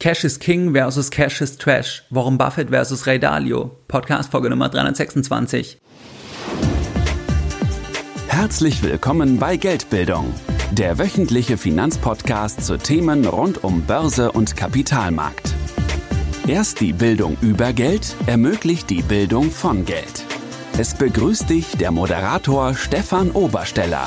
Cash is King versus Cash is Trash. Warren Buffett versus Ray Dalio. Podcast Folge Nummer 326. Herzlich willkommen bei Geldbildung, der wöchentliche Finanzpodcast zu Themen rund um Börse und Kapitalmarkt. Erst die Bildung über Geld ermöglicht die Bildung von Geld. Es begrüßt dich der Moderator Stefan Obersteller.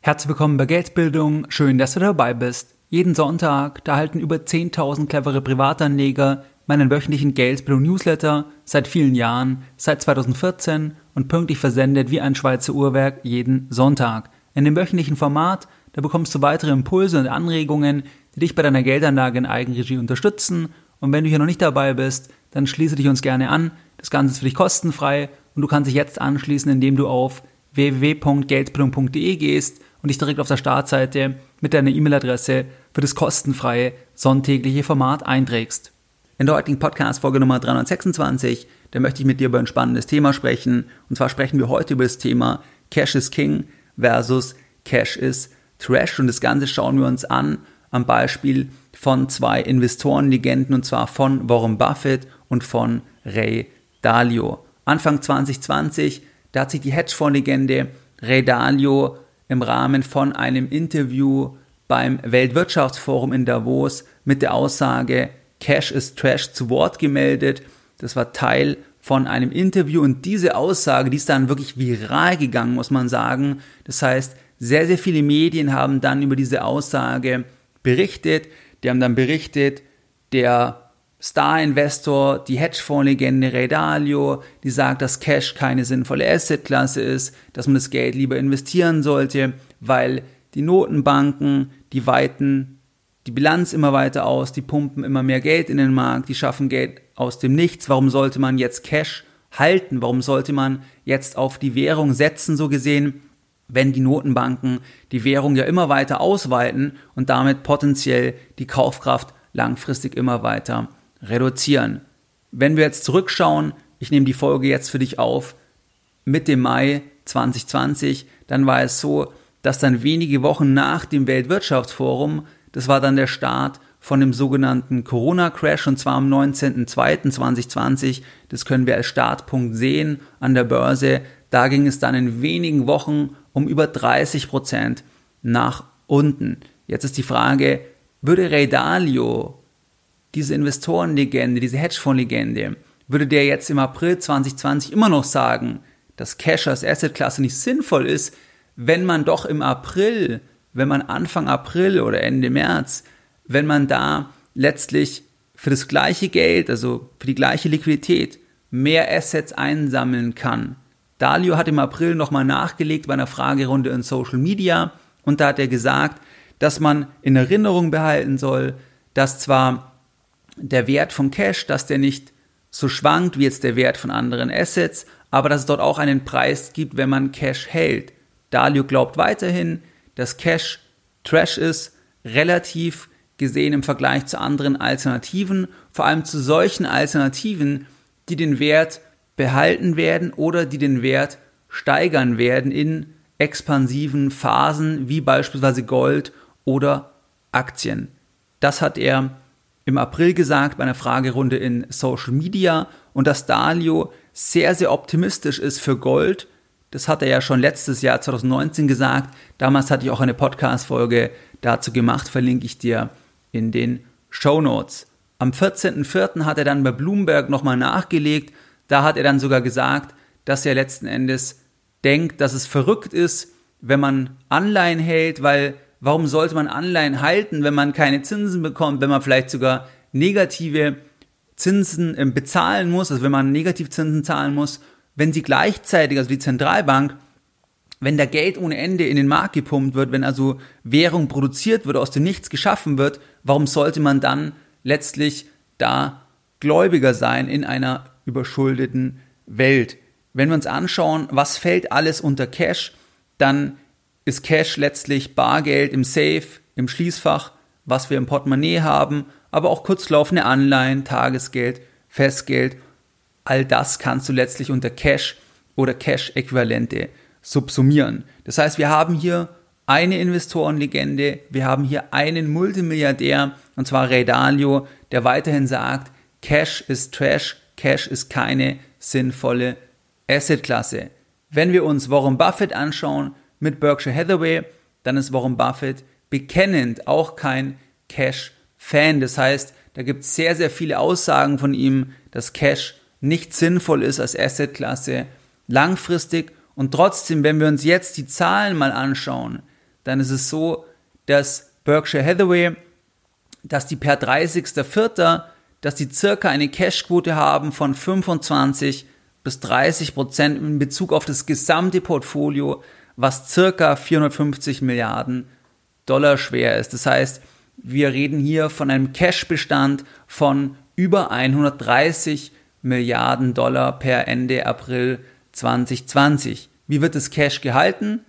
Herzlich willkommen bei Geldbildung. Schön, dass du dabei bist. Jeden Sonntag, da halten über 10.000 clevere Privatanleger meinen wöchentlichen Geldbildung-Newsletter seit vielen Jahren, seit 2014 und pünktlich versendet wie ein Schweizer Uhrwerk jeden Sonntag. In dem wöchentlichen Format, da bekommst du weitere Impulse und Anregungen, die dich bei deiner Geldanlage in Eigenregie unterstützen. Und wenn du hier noch nicht dabei bist, dann schließe dich uns gerne an. Das Ganze ist für dich kostenfrei und du kannst dich jetzt anschließen, indem du auf www.geldbildung.de gehst und dich direkt auf der Startseite mit deiner E-Mail-Adresse für das kostenfreie sonntägliche Format einträgst. In der heutigen Podcast-Folge Nummer 326, da möchte ich mit dir über ein spannendes Thema sprechen. Und zwar sprechen wir heute über das Thema Cash is King versus Cash is Trash. Und das Ganze schauen wir uns an am Beispiel von zwei Investorenlegenden und zwar von Warren Buffett und von Ray Dalio. Anfang 2020, da hat sich die Hedgefonds-Legende Ray Dalio im Rahmen von einem Interview beim Weltwirtschaftsforum in Davos mit der Aussage Cash is Trash zu Wort gemeldet. Das war Teil von einem Interview und diese Aussage, die ist dann wirklich viral gegangen, muss man sagen. Das heißt, sehr, sehr viele Medien haben dann über diese Aussage berichtet. Die haben dann berichtet, der Star-Investor, die Hedgefonds-Legende Ray Dalio, die sagt, dass Cash keine sinnvolle Assetklasse ist, dass man das Geld lieber investieren sollte, weil die Notenbanken, die weiten die Bilanz immer weiter aus, die pumpen immer mehr Geld in den Markt, die schaffen Geld aus dem Nichts. Warum sollte man jetzt Cash halten? Warum sollte man jetzt auf die Währung setzen, so gesehen, wenn die Notenbanken die Währung ja immer weiter ausweiten und damit potenziell die Kaufkraft langfristig immer weiter reduzieren. Wenn wir jetzt zurückschauen, ich nehme die Folge jetzt für dich auf, mit dem Mai 2020, dann war es so, dass dann wenige Wochen nach dem Weltwirtschaftsforum, das war dann der Start von dem sogenannten Corona-Crash und zwar am 19.02.2020, das können wir als Startpunkt sehen an der Börse, da ging es dann in wenigen Wochen um über 30 Prozent nach unten. Jetzt ist die Frage, würde Ray Dalio diese Investorenlegende, diese Hedgefondslegende, würde der jetzt im April 2020 immer noch sagen, dass Cash als Assetklasse nicht sinnvoll ist, wenn man doch im April, wenn man Anfang April oder Ende März, wenn man da letztlich für das gleiche Geld, also für die gleiche Liquidität, mehr Assets einsammeln kann. Dalio hat im April nochmal nachgelegt bei einer Fragerunde in Social Media und da hat er gesagt, dass man in Erinnerung behalten soll, dass zwar der Wert von Cash, dass der nicht so schwankt wie jetzt der Wert von anderen Assets, aber dass es dort auch einen Preis gibt, wenn man Cash hält. Dalio glaubt weiterhin, dass Cash Trash ist, relativ gesehen im Vergleich zu anderen Alternativen, vor allem zu solchen Alternativen, die den Wert behalten werden oder die den Wert steigern werden in expansiven Phasen wie beispielsweise Gold oder Aktien. Das hat er im April gesagt bei einer Fragerunde in Social Media und dass Dalio sehr, sehr optimistisch ist für Gold. Das hat er ja schon letztes Jahr 2019 gesagt. Damals hatte ich auch eine Podcast-Folge dazu gemacht, verlinke ich dir in den Show Notes. Am 14.04. hat er dann bei Bloomberg nochmal nachgelegt. Da hat er dann sogar gesagt, dass er letzten Endes denkt, dass es verrückt ist, wenn man Anleihen hält, weil warum sollte man Anleihen halten, wenn man keine Zinsen bekommt, wenn man vielleicht sogar negative Zinsen ähm, bezahlen muss, also wenn man Negativzinsen zahlen muss, wenn sie gleichzeitig, also die Zentralbank, wenn da Geld ohne Ende in den Markt gepumpt wird, wenn also Währung produziert wird, aus dem Nichts geschaffen wird, warum sollte man dann letztlich da Gläubiger sein in einer überschuldeten Welt? Wenn wir uns anschauen, was fällt alles unter Cash, dann ist Cash letztlich Bargeld im Safe, im Schließfach, was wir im Portemonnaie haben, aber auch kurzlaufende Anleihen, Tagesgeld, Festgeld. All das kannst du letztlich unter Cash oder Cash-Äquivalente subsumieren. Das heißt, wir haben hier eine Investorenlegende, wir haben hier einen Multimilliardär, und zwar Ray Dalio, der weiterhin sagt, Cash ist Trash, Cash ist keine sinnvolle Assetklasse. Wenn wir uns Warren Buffett anschauen mit Berkshire Hathaway, dann ist Warren Buffett bekennend auch kein Cash-Fan. Das heißt, da gibt es sehr, sehr viele Aussagen von ihm, dass Cash nicht sinnvoll ist als Assetklasse langfristig. Und trotzdem, wenn wir uns jetzt die Zahlen mal anschauen, dann ist es so, dass Berkshire Hathaway, dass die per 30.04., dass die circa eine Cashquote haben von 25 bis 30 Prozent in Bezug auf das gesamte Portfolio, was circa 450 Milliarden Dollar schwer ist. Das heißt, wir reden hier von einem Cashbestand von über 130 Milliarden Dollar per Ende April 2020. Wie wird das Cash gehalten?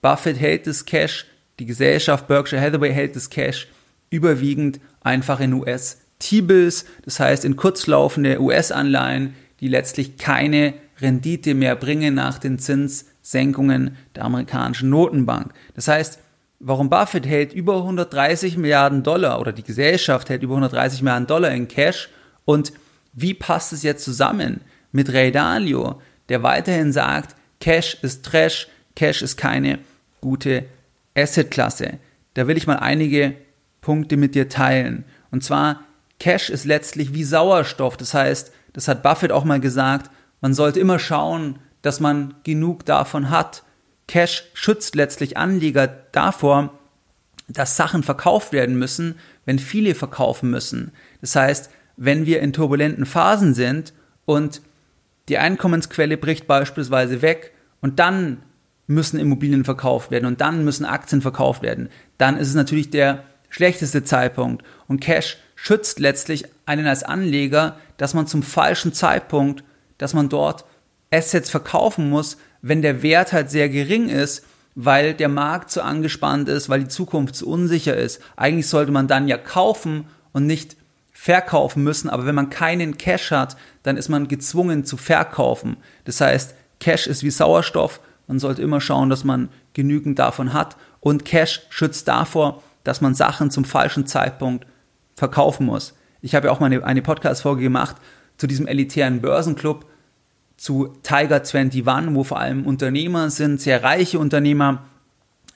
Buffett hält das Cash, die Gesellschaft Berkshire Hathaway hält das Cash überwiegend einfach in US T-Bills, das heißt in kurzlaufende US-Anleihen, die letztlich keine Rendite mehr bringen nach den Zinssenkungen der amerikanischen Notenbank. Das heißt, warum Buffett hält über 130 Milliarden Dollar oder die Gesellschaft hält über 130 Milliarden Dollar in Cash und wie passt es jetzt zusammen mit Ray Dalio, der weiterhin sagt, Cash ist Trash, Cash ist keine gute Assetklasse. Da will ich mal einige Punkte mit dir teilen. Und zwar, Cash ist letztlich wie Sauerstoff. Das heißt, das hat Buffett auch mal gesagt, man sollte immer schauen, dass man genug davon hat. Cash schützt letztlich Anleger davor, dass Sachen verkauft werden müssen, wenn viele verkaufen müssen. Das heißt, wenn wir in turbulenten Phasen sind und die Einkommensquelle bricht beispielsweise weg und dann müssen Immobilien verkauft werden und dann müssen Aktien verkauft werden, dann ist es natürlich der schlechteste Zeitpunkt. Und Cash schützt letztlich einen als Anleger, dass man zum falschen Zeitpunkt, dass man dort Assets verkaufen muss, wenn der Wert halt sehr gering ist, weil der Markt zu angespannt ist, weil die Zukunft zu unsicher ist. Eigentlich sollte man dann ja kaufen und nicht verkaufen müssen, aber wenn man keinen Cash hat, dann ist man gezwungen zu verkaufen. Das heißt, Cash ist wie Sauerstoff, man sollte immer schauen, dass man genügend davon hat und Cash schützt davor, dass man Sachen zum falschen Zeitpunkt verkaufen muss. Ich habe ja auch mal eine, Podcast-Folge gemacht zu diesem elitären Börsenclub, zu Tiger 21, wo vor allem Unternehmer sind, sehr reiche Unternehmer,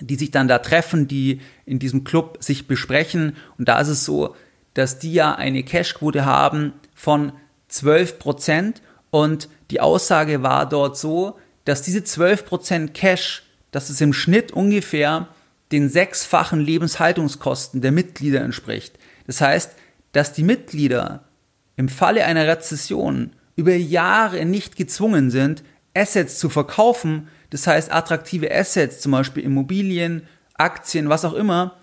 die sich dann da treffen, die in diesem Club sich besprechen. Und da ist es so, dass die ja eine Cashquote haben von 12 Prozent. Und die Aussage war dort so, dass diese 12% Cash, dass es im Schnitt ungefähr den sechsfachen Lebenshaltungskosten der Mitglieder entspricht. Das heißt, dass die Mitglieder im Falle einer Rezession über Jahre nicht gezwungen sind, Assets zu verkaufen, das heißt attraktive Assets, zum Beispiel Immobilien, Aktien, was auch immer,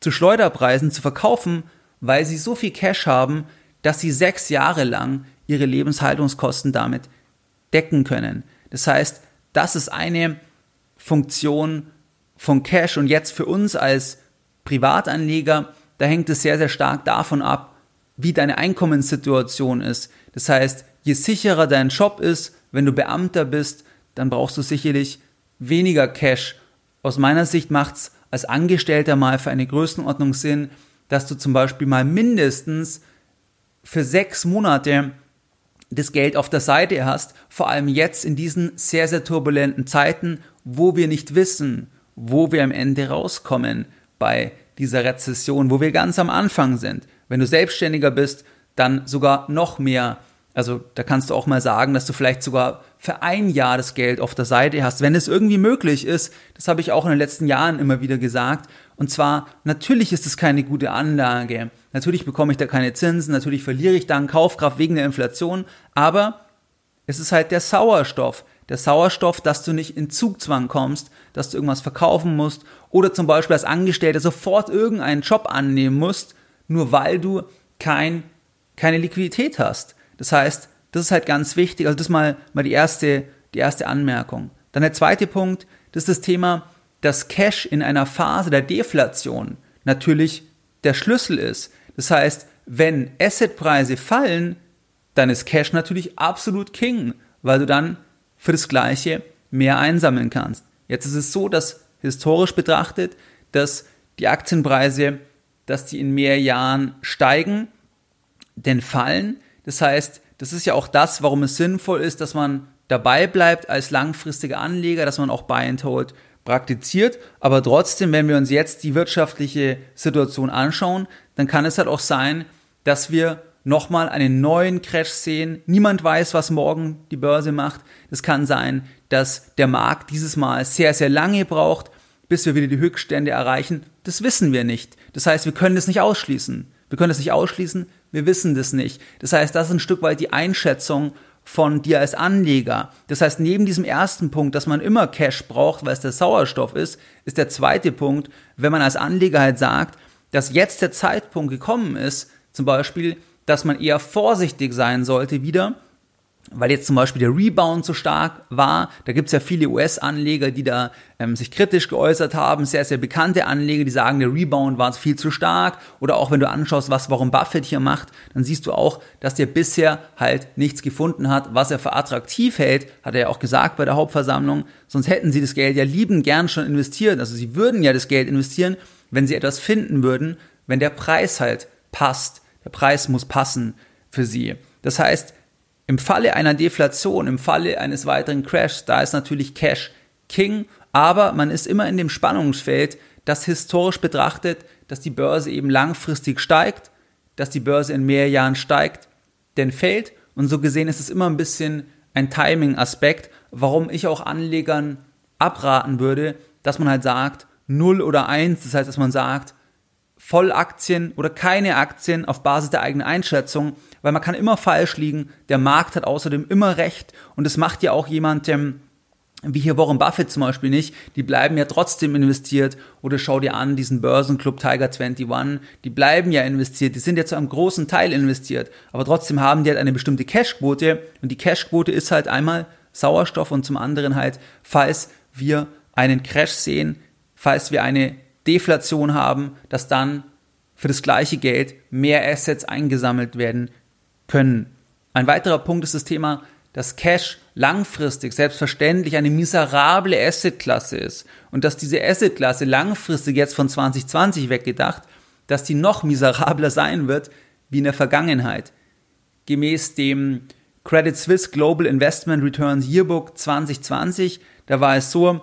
zu Schleuderpreisen zu verkaufen, weil sie so viel Cash haben, dass sie sechs Jahre lang ihre Lebenshaltungskosten damit decken können. Das heißt, das ist eine Funktion von Cash und jetzt für uns als Privatanleger, da hängt es sehr, sehr stark davon ab, wie deine Einkommenssituation ist. Das heißt, je sicherer dein Job ist, wenn du Beamter bist, dann brauchst du sicherlich weniger Cash. Aus meiner Sicht macht es als Angestellter mal für eine Größenordnung Sinn, dass du zum Beispiel mal mindestens für sechs Monate das Geld auf der Seite hast, vor allem jetzt in diesen sehr, sehr turbulenten Zeiten, wo wir nicht wissen, wo wir am Ende rauskommen bei dieser Rezession, wo wir ganz am Anfang sind. Wenn du selbstständiger bist, dann sogar noch mehr. Also da kannst du auch mal sagen, dass du vielleicht sogar für ein Jahr das Geld auf der Seite hast, wenn es irgendwie möglich ist. Das habe ich auch in den letzten Jahren immer wieder gesagt. Und zwar, natürlich ist es keine gute Anlage. Natürlich bekomme ich da keine Zinsen, natürlich verliere ich dann Kaufkraft wegen der Inflation, aber es ist halt der Sauerstoff. Der Sauerstoff, dass du nicht in Zugzwang kommst, dass du irgendwas verkaufen musst oder zum Beispiel als Angestellter sofort irgendeinen Job annehmen musst, nur weil du kein, keine Liquidität hast. Das heißt, das ist halt ganz wichtig. Also das mal, mal die erste, die erste Anmerkung. Dann der zweite Punkt, das ist das Thema, dass Cash in einer Phase der Deflation natürlich der Schlüssel ist. Das heißt, wenn Assetpreise fallen, dann ist Cash natürlich absolut King, weil du dann für das Gleiche mehr einsammeln kannst. Jetzt ist es so, dass historisch betrachtet, dass die Aktienpreise, dass die in mehr Jahren steigen, denn fallen. Das heißt, das ist ja auch das, warum es sinnvoll ist, dass man dabei bleibt als langfristiger Anleger, dass man auch Buy and Hold praktiziert. Aber trotzdem, wenn wir uns jetzt die wirtschaftliche Situation anschauen, dann kann es halt auch sein, dass wir nochmal einen neuen Crash sehen. Niemand weiß, was morgen die Börse macht. Es kann sein, dass der Markt dieses Mal sehr, sehr lange braucht, bis wir wieder die Höchststände erreichen. Das wissen wir nicht. Das heißt, wir können es nicht ausschließen. Wir können es nicht ausschließen, wir wissen das nicht. Das heißt, das ist ein Stück weit die Einschätzung von dir als Anleger. Das heißt, neben diesem ersten Punkt, dass man immer Cash braucht, weil es der Sauerstoff ist, ist der zweite Punkt, wenn man als Anleger halt sagt, dass jetzt der Zeitpunkt gekommen ist, zum Beispiel, dass man eher vorsichtig sein sollte wieder, weil jetzt zum Beispiel der Rebound so stark war. Da gibt es ja viele US-Anleger, die da ähm, sich kritisch geäußert haben, sehr, sehr bekannte Anleger, die sagen, der Rebound war viel zu stark. Oder auch wenn du anschaust, was Warren Buffett hier macht, dann siehst du auch, dass der bisher halt nichts gefunden hat, was er für attraktiv hält, hat er ja auch gesagt bei der Hauptversammlung. Sonst hätten sie das Geld ja lieben gern schon investiert. Also sie würden ja das Geld investieren, wenn sie etwas finden würden, wenn der Preis halt passt. Der Preis muss passen für sie. Das heißt, im Falle einer Deflation, im Falle eines weiteren Crashs, da ist natürlich Cash King, aber man ist immer in dem Spannungsfeld, das historisch betrachtet, dass die Börse eben langfristig steigt, dass die Börse in mehr Jahren steigt, denn fällt. Und so gesehen ist es immer ein bisschen ein Timing-Aspekt, warum ich auch Anlegern abraten würde, dass man halt sagt, 0 oder 1, das heißt, dass man sagt, Vollaktien oder keine Aktien auf Basis der eigenen Einschätzung, weil man kann immer falsch liegen. Der Markt hat außerdem immer recht und das macht ja auch jemand, ähm, wie hier Warren Buffett zum Beispiel nicht, die bleiben ja trotzdem investiert oder schau dir an diesen Börsenclub Tiger 21, die bleiben ja investiert, die sind ja zu einem großen Teil investiert, aber trotzdem haben die halt eine bestimmte Cashquote und die Cashquote ist halt einmal Sauerstoff und zum anderen halt, falls wir einen Crash sehen, falls wir eine Deflation haben, dass dann für das gleiche Geld mehr Assets eingesammelt werden können. Ein weiterer Punkt ist das Thema, dass Cash langfristig selbstverständlich eine miserable Assetklasse ist und dass diese Assetklasse langfristig jetzt von 2020 weggedacht, dass die noch miserabler sein wird wie in der Vergangenheit. Gemäß dem Credit Suisse Global Investment Returns Yearbook 2020, da war es so,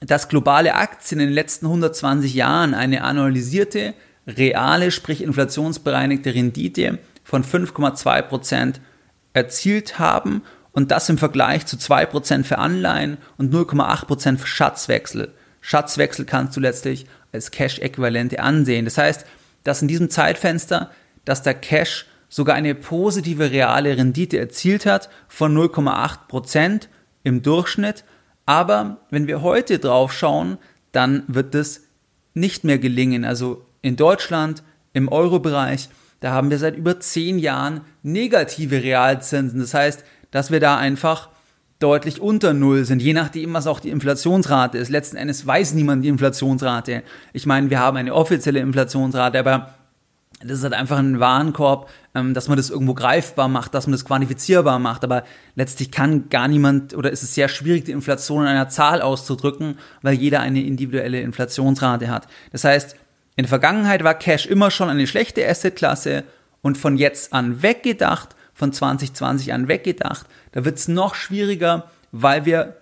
dass globale Aktien in den letzten 120 Jahren eine annualisierte, reale, sprich inflationsbereinigte Rendite von 5,2 Prozent erzielt haben und das im Vergleich zu 2 Prozent für Anleihen und 0,8 Prozent für Schatzwechsel. Schatzwechsel kannst du letztlich als Cash-Äquivalente ansehen. Das heißt, dass in diesem Zeitfenster, dass der Cash sogar eine positive reale Rendite erzielt hat von 0,8 Prozent im Durchschnitt aber wenn wir heute drauf schauen, dann wird es nicht mehr gelingen. Also in Deutschland, im Euro-Bereich, da haben wir seit über zehn Jahren negative Realzinsen. Das heißt, dass wir da einfach deutlich unter Null sind, je nachdem, was auch die Inflationsrate ist. Letzten Endes weiß niemand die Inflationsrate. Ich meine, wir haben eine offizielle Inflationsrate, aber das ist halt einfach ein Warenkorb, ähm, dass man das irgendwo greifbar macht, dass man das quantifizierbar macht. Aber letztlich kann gar niemand oder ist es sehr schwierig, die Inflation in einer Zahl auszudrücken, weil jeder eine individuelle Inflationsrate hat. Das heißt, in der Vergangenheit war Cash immer schon eine schlechte Assetklasse und von jetzt an weggedacht, von 2020 an weggedacht, da wird es noch schwieriger, weil wir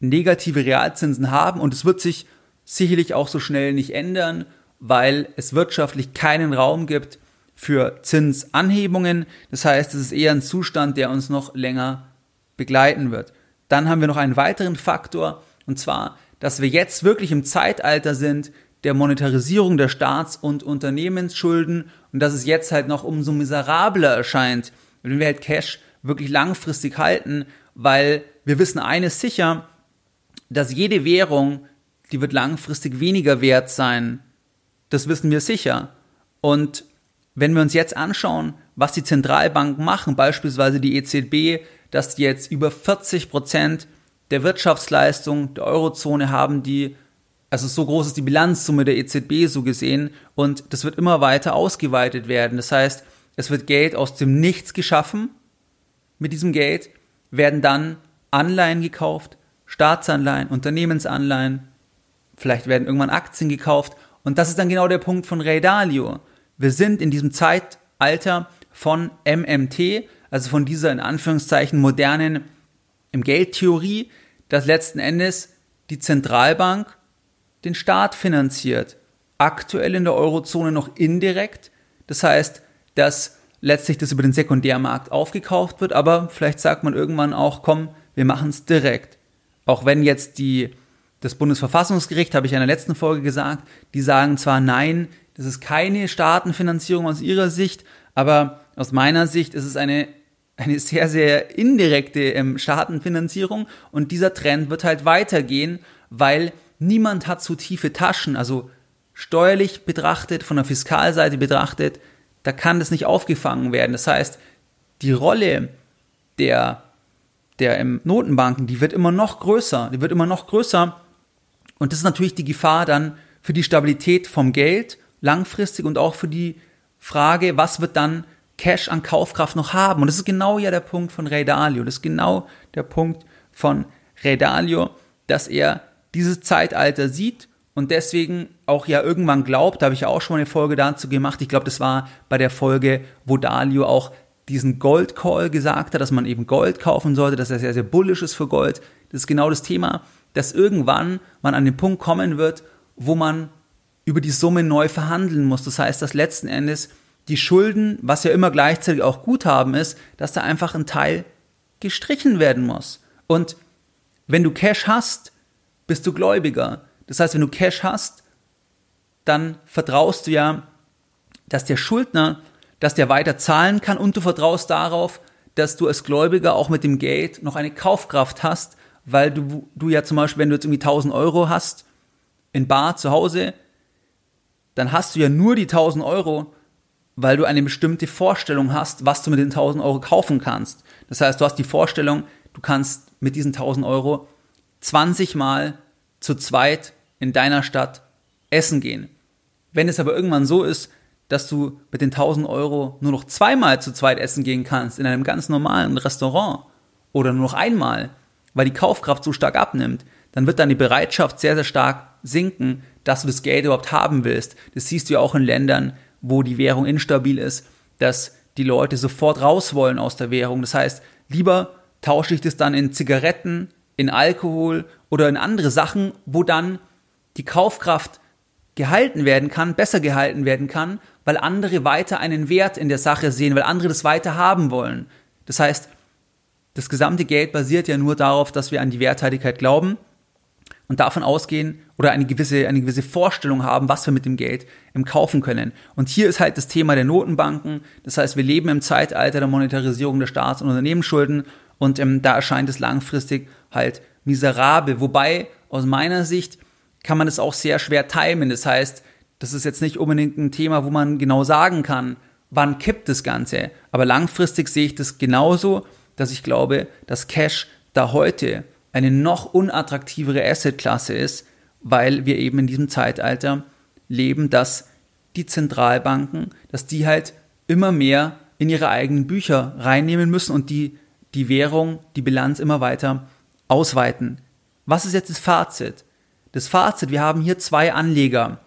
negative Realzinsen haben und es wird sich sicherlich auch so schnell nicht ändern weil es wirtschaftlich keinen Raum gibt für Zinsanhebungen. Das heißt, es ist eher ein Zustand, der uns noch länger begleiten wird. Dann haben wir noch einen weiteren Faktor, und zwar, dass wir jetzt wirklich im Zeitalter sind der Monetarisierung der Staats- und Unternehmensschulden und dass es jetzt halt noch umso miserabler erscheint, wenn wir halt Cash wirklich langfristig halten, weil wir wissen eines sicher, dass jede Währung, die wird langfristig weniger wert sein das wissen wir sicher. Und wenn wir uns jetzt anschauen, was die Zentralbanken machen, beispielsweise die EZB, dass die jetzt über 40 Prozent der Wirtschaftsleistung der Eurozone haben, die, also so groß ist die Bilanzsumme der EZB so gesehen, und das wird immer weiter ausgeweitet werden. Das heißt, es wird Geld aus dem Nichts geschaffen. Mit diesem Geld werden dann Anleihen gekauft, Staatsanleihen, Unternehmensanleihen, vielleicht werden irgendwann Aktien gekauft. Und das ist dann genau der Punkt von Ray Dalio. Wir sind in diesem Zeitalter von MMT, also von dieser in Anführungszeichen modernen im Geldtheorie, dass letzten Endes die Zentralbank den Staat finanziert. Aktuell in der Eurozone noch indirekt. Das heißt, dass letztlich das über den Sekundärmarkt aufgekauft wird, aber vielleicht sagt man irgendwann auch, komm, wir machen es direkt. Auch wenn jetzt die, das Bundesverfassungsgericht, habe ich in der letzten Folge gesagt, die sagen zwar nein, das ist keine Staatenfinanzierung aus ihrer Sicht, aber aus meiner Sicht ist es eine, eine sehr, sehr indirekte ähm, Staatenfinanzierung und dieser Trend wird halt weitergehen, weil niemand hat zu tiefe Taschen, also steuerlich betrachtet, von der Fiskalseite betrachtet, da kann das nicht aufgefangen werden. Das heißt, die Rolle der, der ähm, Notenbanken, die wird immer noch größer, die wird immer noch größer. Und das ist natürlich die Gefahr dann für die Stabilität vom Geld langfristig und auch für die Frage, was wird dann Cash an Kaufkraft noch haben? Und das ist genau ja der Punkt von Ray Dalio. Das ist genau der Punkt von Ray Dalio, dass er dieses Zeitalter sieht und deswegen auch ja irgendwann glaubt, da habe ich ja auch schon mal eine Folge dazu gemacht, ich glaube, das war bei der Folge, wo Dalio auch diesen Gold Call gesagt hat, dass man eben Gold kaufen sollte, dass er sehr, sehr bullisch ist für Gold. Das ist genau das Thema, dass irgendwann man an den Punkt kommen wird, wo man über die Summe neu verhandeln muss. Das heißt, dass letzten Endes die Schulden, was ja immer gleichzeitig auch Guthaben ist, dass da einfach ein Teil gestrichen werden muss. Und wenn du Cash hast, bist du Gläubiger. Das heißt, wenn du Cash hast, dann vertraust du ja, dass der Schuldner, dass der weiter zahlen kann und du vertraust darauf, dass du als Gläubiger auch mit dem Geld noch eine Kaufkraft hast, weil du, du ja zum Beispiel, wenn du jetzt irgendwie 1000 Euro hast, in Bar zu Hause, dann hast du ja nur die 1000 Euro, weil du eine bestimmte Vorstellung hast, was du mit den 1000 Euro kaufen kannst. Das heißt, du hast die Vorstellung, du kannst mit diesen 1000 Euro 20 Mal zu zweit in deiner Stadt essen gehen. Wenn es aber irgendwann so ist, dass du mit den 1000 Euro nur noch zweimal zu zweit essen gehen kannst in einem ganz normalen Restaurant oder nur noch einmal, weil die Kaufkraft so stark abnimmt, dann wird deine Bereitschaft sehr, sehr stark sinken, dass du das Geld überhaupt haben willst. Das siehst du ja auch in Ländern, wo die Währung instabil ist, dass die Leute sofort raus wollen aus der Währung. Das heißt, lieber tausche ich das dann in Zigaretten, in Alkohol oder in andere Sachen, wo dann die Kaufkraft gehalten werden kann, besser gehalten werden kann, weil andere weiter einen Wert in der Sache sehen, weil andere das weiter haben wollen. Das heißt, das gesamte Geld basiert ja nur darauf, dass wir an die Werthaltigkeit glauben und davon ausgehen oder eine gewisse, eine gewisse Vorstellung haben, was wir mit dem Geld kaufen können. Und hier ist halt das Thema der Notenbanken. Das heißt, wir leben im Zeitalter der Monetarisierung der Staats- und Unternehmensschulden und ähm, da erscheint es langfristig halt miserabel. Wobei aus meiner Sicht kann man es auch sehr schwer timen. Das heißt, das ist jetzt nicht unbedingt ein Thema, wo man genau sagen kann, wann kippt das Ganze. Aber langfristig sehe ich das genauso, dass ich glaube, dass Cash da heute eine noch unattraktivere Assetklasse ist, weil wir eben in diesem Zeitalter leben, dass die Zentralbanken, dass die halt immer mehr in ihre eigenen Bücher reinnehmen müssen und die die Währung, die Bilanz immer weiter ausweiten. Was ist jetzt das Fazit? Das Fazit, wir haben hier zwei Anleger.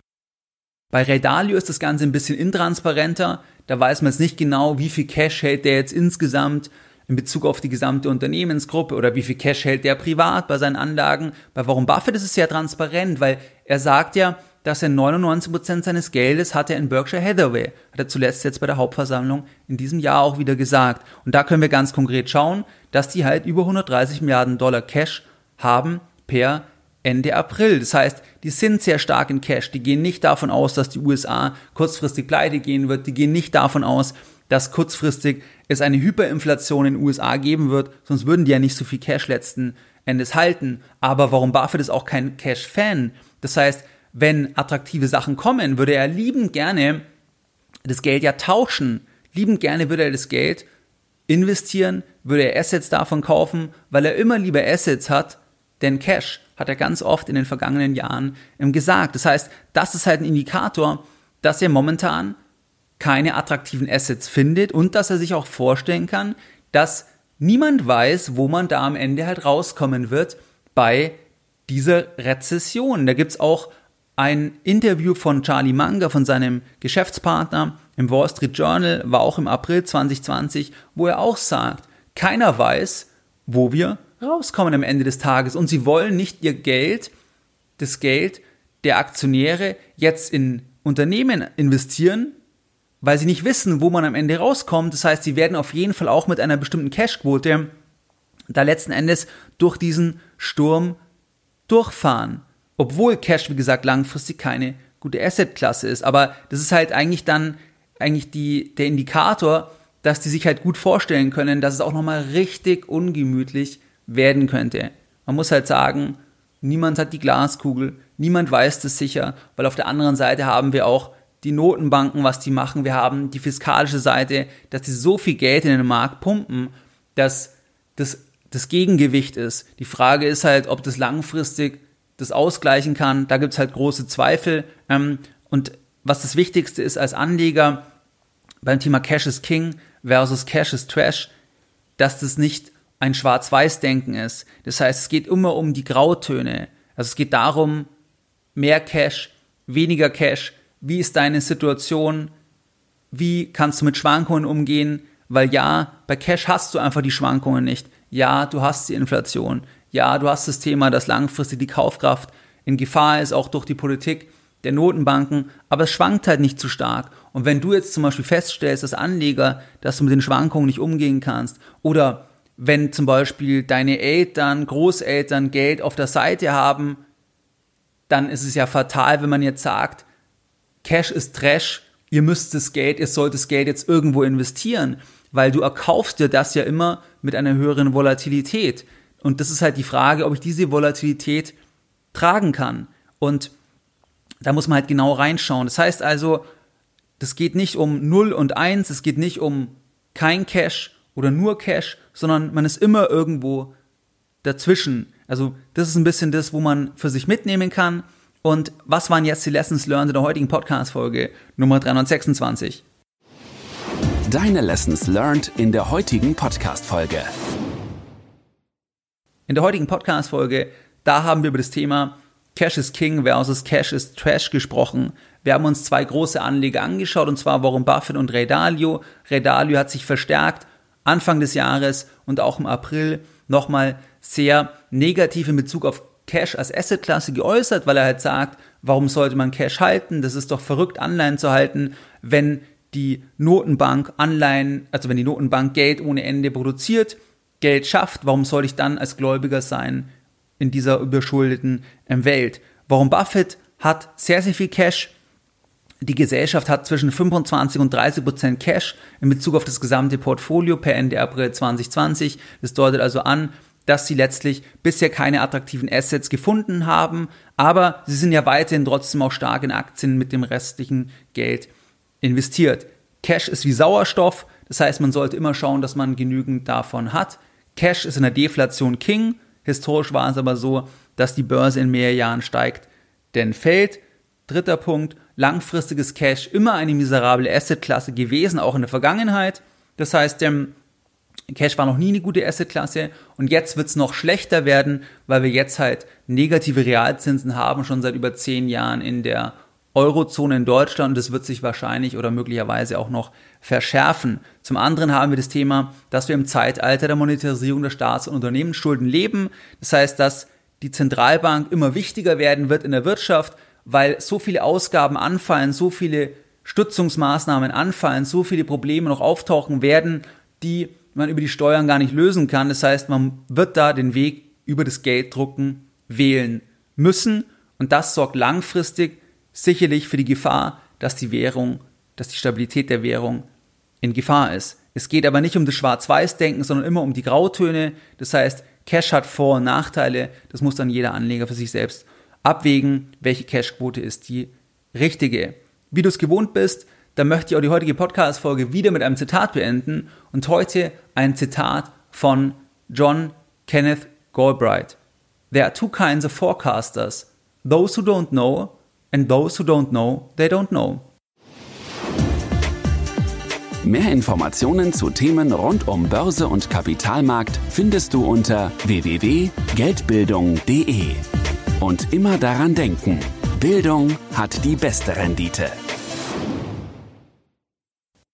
Bei Redalio ist das Ganze ein bisschen intransparenter. Da weiß man jetzt nicht genau, wie viel Cash hält der jetzt insgesamt in Bezug auf die gesamte Unternehmensgruppe oder wie viel Cash hält der privat bei seinen Anlagen. Bei Warum Buffett ist es sehr transparent, weil er sagt ja, dass er 99% seines Geldes hat in Berkshire Hathaway. Hat er zuletzt jetzt bei der Hauptversammlung in diesem Jahr auch wieder gesagt. Und da können wir ganz konkret schauen, dass die halt über 130 Milliarden Dollar Cash haben per Ende April. Das heißt, die sind sehr stark in Cash. Die gehen nicht davon aus, dass die USA kurzfristig pleite gehen wird. Die gehen nicht davon aus, dass kurzfristig es eine Hyperinflation in den USA geben wird. Sonst würden die ja nicht so viel Cash letzten Endes halten. Aber warum Buffett ist auch kein Cash-Fan? Das heißt, wenn attraktive Sachen kommen, würde er liebend gerne das Geld ja tauschen. Liebend gerne würde er das Geld investieren, würde er Assets davon kaufen, weil er immer lieber Assets hat, denn Cash hat er ganz oft in den vergangenen Jahren gesagt. Das heißt, das ist halt ein Indikator, dass er momentan keine attraktiven Assets findet und dass er sich auch vorstellen kann, dass niemand weiß, wo man da am Ende halt rauskommen wird bei dieser Rezession. Da gibt's auch ein Interview von Charlie Munger, von seinem Geschäftspartner im Wall Street Journal, war auch im April 2020, wo er auch sagt, keiner weiß, wo wir rauskommen am Ende des Tages. Und sie wollen nicht ihr Geld, das Geld der Aktionäre jetzt in Unternehmen investieren, weil sie nicht wissen, wo man am Ende rauskommt. Das heißt, sie werden auf jeden Fall auch mit einer bestimmten Cashquote da letzten Endes durch diesen Sturm durchfahren. Obwohl Cash, wie gesagt, langfristig keine gute Assetklasse ist. Aber das ist halt eigentlich dann eigentlich die, der Indikator, dass die sich halt gut vorstellen können, dass es auch nochmal richtig ungemütlich werden könnte. Man muss halt sagen, niemand hat die Glaskugel, niemand weiß das sicher, weil auf der anderen Seite haben wir auch die Notenbanken, was die machen. Wir haben die fiskalische Seite, dass die so viel Geld in den Markt pumpen, dass das das Gegengewicht ist. Die Frage ist halt, ob das langfristig das ausgleichen kann. Da gibt es halt große Zweifel. Ähm, und was das Wichtigste ist als Anleger beim Thema Cash is King versus Cash is Trash, dass das nicht ein Schwarz-Weiß-Denken ist. Das heißt, es geht immer um die Grautöne. Also es geht darum, mehr Cash, weniger Cash, wie ist deine Situation, wie kannst du mit Schwankungen umgehen, weil ja, bei Cash hast du einfach die Schwankungen nicht. Ja, du hast die Inflation. Ja, du hast das Thema, dass langfristig die Kaufkraft in Gefahr ist, auch durch die Politik der Notenbanken, aber es schwankt halt nicht zu stark. Und wenn du jetzt zum Beispiel feststellst als Anleger, dass du mit den Schwankungen nicht umgehen kannst, oder wenn zum Beispiel deine Eltern, Großeltern Geld auf der Seite haben, dann ist es ja fatal, wenn man jetzt sagt, Cash ist Trash, ihr müsst das Geld, ihr sollt das Geld jetzt irgendwo investieren, weil du erkaufst dir das ja immer mit einer höheren Volatilität. Und das ist halt die Frage, ob ich diese Volatilität tragen kann. Und da muss man halt genau reinschauen. Das heißt also, das geht nicht um 0 und 1, es geht nicht um kein Cash oder nur Cash, sondern man ist immer irgendwo dazwischen. Also das ist ein bisschen das, wo man für sich mitnehmen kann. Und was waren jetzt die Lessons learned in der heutigen Podcast-Folge Nummer 326? Deine Lessons learned in der heutigen Podcast-Folge. In der heutigen Podcast-Folge, da haben wir über das Thema Cash is King versus Cash is Trash gesprochen. Wir haben uns zwei große Anleger angeschaut, und zwar Warren Buffett und Ray Dalio. Ray Dalio hat sich verstärkt Anfang des Jahres und auch im April nochmal sehr negativ in Bezug auf Cash als Assetklasse geäußert, weil er halt sagt, warum sollte man Cash halten? Das ist doch verrückt, Anleihen zu halten, wenn die Notenbank Anleihen, also wenn die Notenbank Geld ohne Ende produziert, Geld schafft, warum soll ich dann als Gläubiger sein in dieser überschuldeten ähm, Welt? Warum Buffett hat sehr, sehr viel Cash. Die Gesellschaft hat zwischen 25 und 30 Prozent Cash in Bezug auf das gesamte Portfolio per Ende April 2020. Das deutet also an, dass sie letztlich bisher keine attraktiven Assets gefunden haben, aber sie sind ja weiterhin trotzdem auch stark in Aktien mit dem restlichen Geld investiert. Cash ist wie Sauerstoff, das heißt, man sollte immer schauen, dass man genügend davon hat. Cash ist in der Deflation King. Historisch war es aber so, dass die Börse in mehr Jahren steigt, denn fällt. Dritter Punkt, langfristiges Cash immer eine miserable Assetklasse gewesen, auch in der Vergangenheit. Das heißt, Cash war noch nie eine gute Assetklasse und jetzt wird es noch schlechter werden, weil wir jetzt halt negative Realzinsen haben, schon seit über zehn Jahren in der Eurozone in Deutschland und das wird sich wahrscheinlich oder möglicherweise auch noch verschärfen. Zum anderen haben wir das Thema, dass wir im Zeitalter der Monetarisierung der Staats- und Unternehmensschulden leben. Das heißt, dass die Zentralbank immer wichtiger werden wird in der Wirtschaft, weil so viele Ausgaben anfallen, so viele Stützungsmaßnahmen anfallen, so viele Probleme noch auftauchen werden, die man über die Steuern gar nicht lösen kann. Das heißt, man wird da den Weg über das Gelddrucken wählen müssen und das sorgt langfristig sicherlich für die Gefahr, dass die Währung, dass die Stabilität der Währung in Gefahr ist. Es geht aber nicht um das Schwarz-Weiß-Denken, sondern immer um die Grautöne. Das heißt, Cash hat Vor- und Nachteile. Das muss dann jeder Anleger für sich selbst abwägen, welche Cashquote ist die richtige. Wie du es gewohnt bist, dann möchte ich auch die heutige Podcast-Folge wieder mit einem Zitat beenden und heute ein Zitat von John Kenneth Galbraith. There are two kinds of forecasters. Those who don't know And those who don't know, they don't know. Mehr Informationen zu Themen rund um Börse und Kapitalmarkt findest du unter www.geldbildung.de. Und immer daran denken, Bildung hat die beste Rendite.